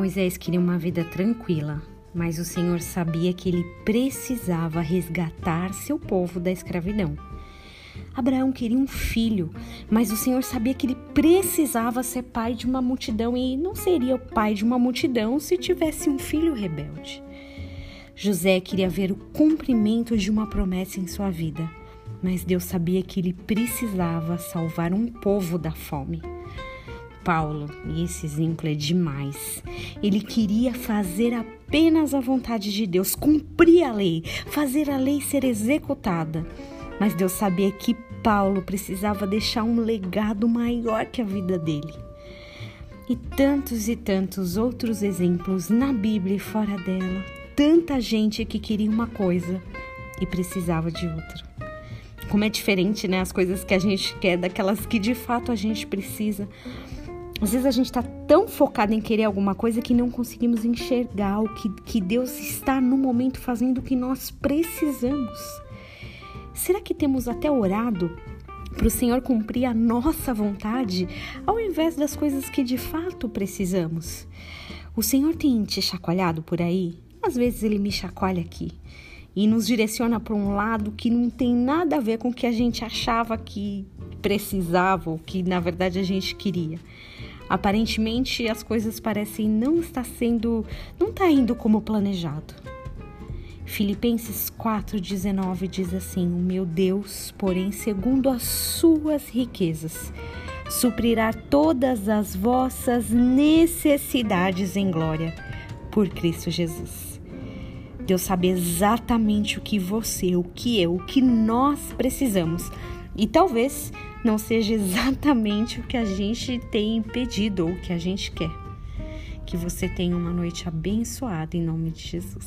Moisés queria uma vida tranquila, mas o Senhor sabia que ele precisava resgatar seu povo da escravidão. Abraão queria um filho, mas o Senhor sabia que ele precisava ser pai de uma multidão e não seria o pai de uma multidão se tivesse um filho rebelde. José queria ver o cumprimento de uma promessa em sua vida, mas Deus sabia que ele precisava salvar um povo da fome. Paulo, e esse exemplo é demais. Ele queria fazer apenas a vontade de Deus, cumprir a lei, fazer a lei ser executada. Mas Deus sabia que Paulo precisava deixar um legado maior que a vida dele. E tantos e tantos outros exemplos na Bíblia e fora dela. Tanta gente que queria uma coisa e precisava de outra. Como é diferente, né? As coisas que a gente quer daquelas que de fato a gente precisa. Às vezes a gente está tão focado em querer alguma coisa que não conseguimos enxergar o que, que Deus está no momento fazendo o que nós precisamos. Será que temos até orado para o Senhor cumprir a nossa vontade ao invés das coisas que de fato precisamos? O Senhor tem te chacoalhado por aí? Às vezes ele me chacoalha aqui e nos direciona para um lado que não tem nada a ver com o que a gente achava que precisava ou que na verdade a gente queria. Aparentemente as coisas parecem não estar sendo, não está indo como planejado. Filipenses 4:19 diz assim: "O meu Deus, porém, segundo as suas riquezas, suprirá todas as vossas necessidades em glória por Cristo Jesus." Deus sabe exatamente o que você, o que eu, o que nós precisamos. E talvez não seja exatamente o que a gente tem pedido ou o que a gente quer. Que você tenha uma noite abençoada em nome de Jesus.